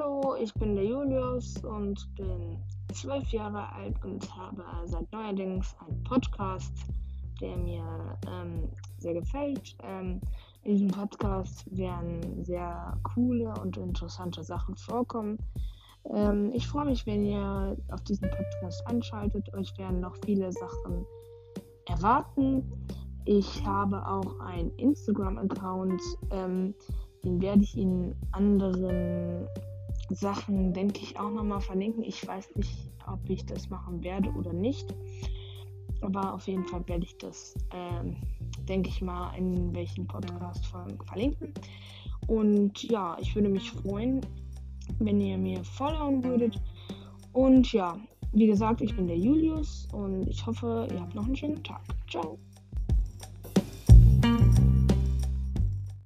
Hallo, ich bin der Julius und bin zwölf Jahre alt und habe seit neuerdings einen Podcast, der mir ähm, sehr gefällt. Ähm, in diesem Podcast werden sehr coole und interessante Sachen vorkommen. Ähm, ich freue mich, wenn ihr auf diesen Podcast anschaltet. Euch werden noch viele Sachen erwarten. Ich habe auch einen Instagram-Account, ähm, den werde ich in anderen Sachen, denke ich, auch nochmal verlinken. Ich weiß nicht, ob ich das machen werde oder nicht. Aber auf jeden Fall werde ich das, ähm, denke ich mal, in welchen Podcast-Folgen verlinken. Und ja, ich würde mich freuen, wenn ihr mir followen würdet. Und ja, wie gesagt, ich bin der Julius und ich hoffe, ihr habt noch einen schönen Tag. Ciao.